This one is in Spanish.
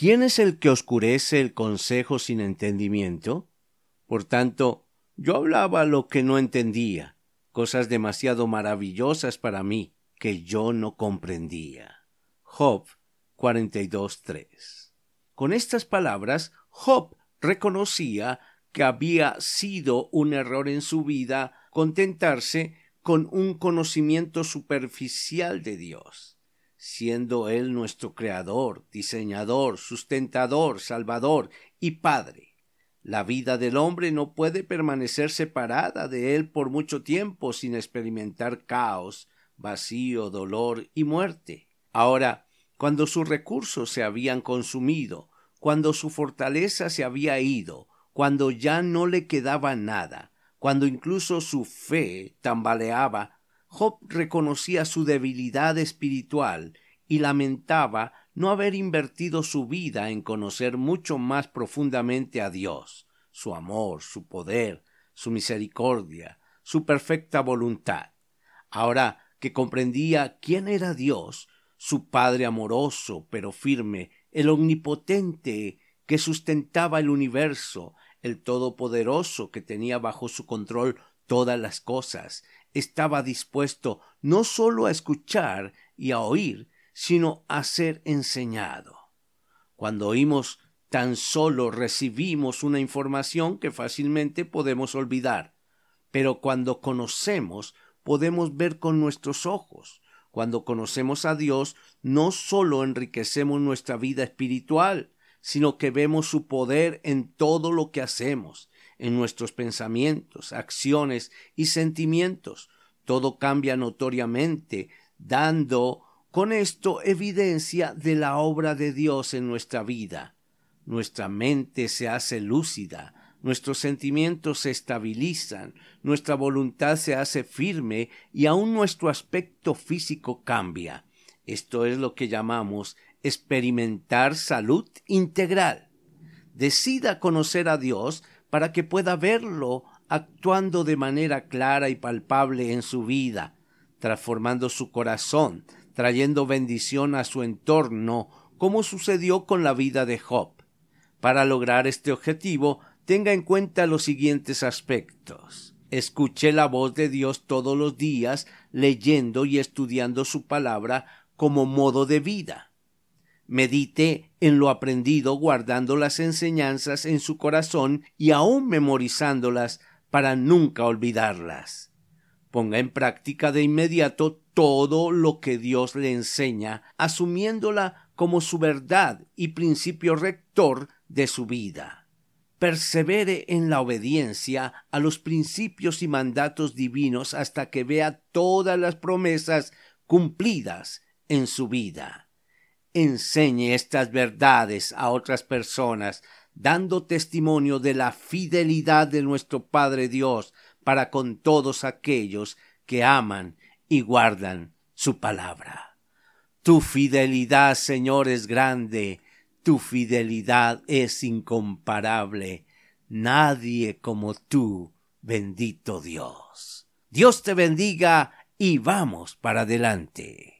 ¿Quién es el que oscurece el consejo sin entendimiento? Por tanto, yo hablaba lo que no entendía, cosas demasiado maravillosas para mí que yo no comprendía. Job 42.3. Con estas palabras, Job reconocía que había sido un error en su vida contentarse con un conocimiento superficial de Dios siendo Él nuestro Creador, diseñador, sustentador, salvador y Padre. La vida del hombre no puede permanecer separada de Él por mucho tiempo sin experimentar caos, vacío, dolor y muerte. Ahora, cuando sus recursos se habían consumido, cuando su fortaleza se había ido, cuando ya no le quedaba nada, cuando incluso su fe tambaleaba Job reconocía su debilidad espiritual y lamentaba no haber invertido su vida en conocer mucho más profundamente a Dios, su amor, su poder, su misericordia, su perfecta voluntad. Ahora que comprendía quién era Dios, su Padre amoroso pero firme, el omnipotente que sustentaba el universo, el Todopoderoso que tenía bajo su control todas las cosas, estaba dispuesto no sólo a escuchar y a oír, sino a ser enseñado. Cuando oímos, tan solo recibimos una información que fácilmente podemos olvidar, pero cuando conocemos, podemos ver con nuestros ojos. Cuando conocemos a Dios, no sólo enriquecemos nuestra vida espiritual, sino que vemos su poder en todo lo que hacemos, en nuestros pensamientos, acciones y sentimientos. Todo cambia notoriamente, dando con esto evidencia de la obra de Dios en nuestra vida. Nuestra mente se hace lúcida, nuestros sentimientos se estabilizan, nuestra voluntad se hace firme y aun nuestro aspecto físico cambia. Esto es lo que llamamos experimentar salud integral. Decida conocer a Dios para que pueda verlo actuando de manera clara y palpable en su vida, transformando su corazón, trayendo bendición a su entorno, como sucedió con la vida de Job. Para lograr este objetivo, tenga en cuenta los siguientes aspectos. Escuche la voz de Dios todos los días, leyendo y estudiando su palabra como modo de vida. Medite en lo aprendido guardando las enseñanzas en su corazón y aún memorizándolas para nunca olvidarlas. Ponga en práctica de inmediato todo lo que Dios le enseña, asumiéndola como su verdad y principio rector de su vida. Persevere en la obediencia a los principios y mandatos divinos hasta que vea todas las promesas cumplidas en su vida enseñe estas verdades a otras personas, dando testimonio de la fidelidad de nuestro Padre Dios para con todos aquellos que aman y guardan su palabra. Tu fidelidad, Señor, es grande, tu fidelidad es incomparable. Nadie como tú, bendito Dios. Dios te bendiga y vamos para adelante.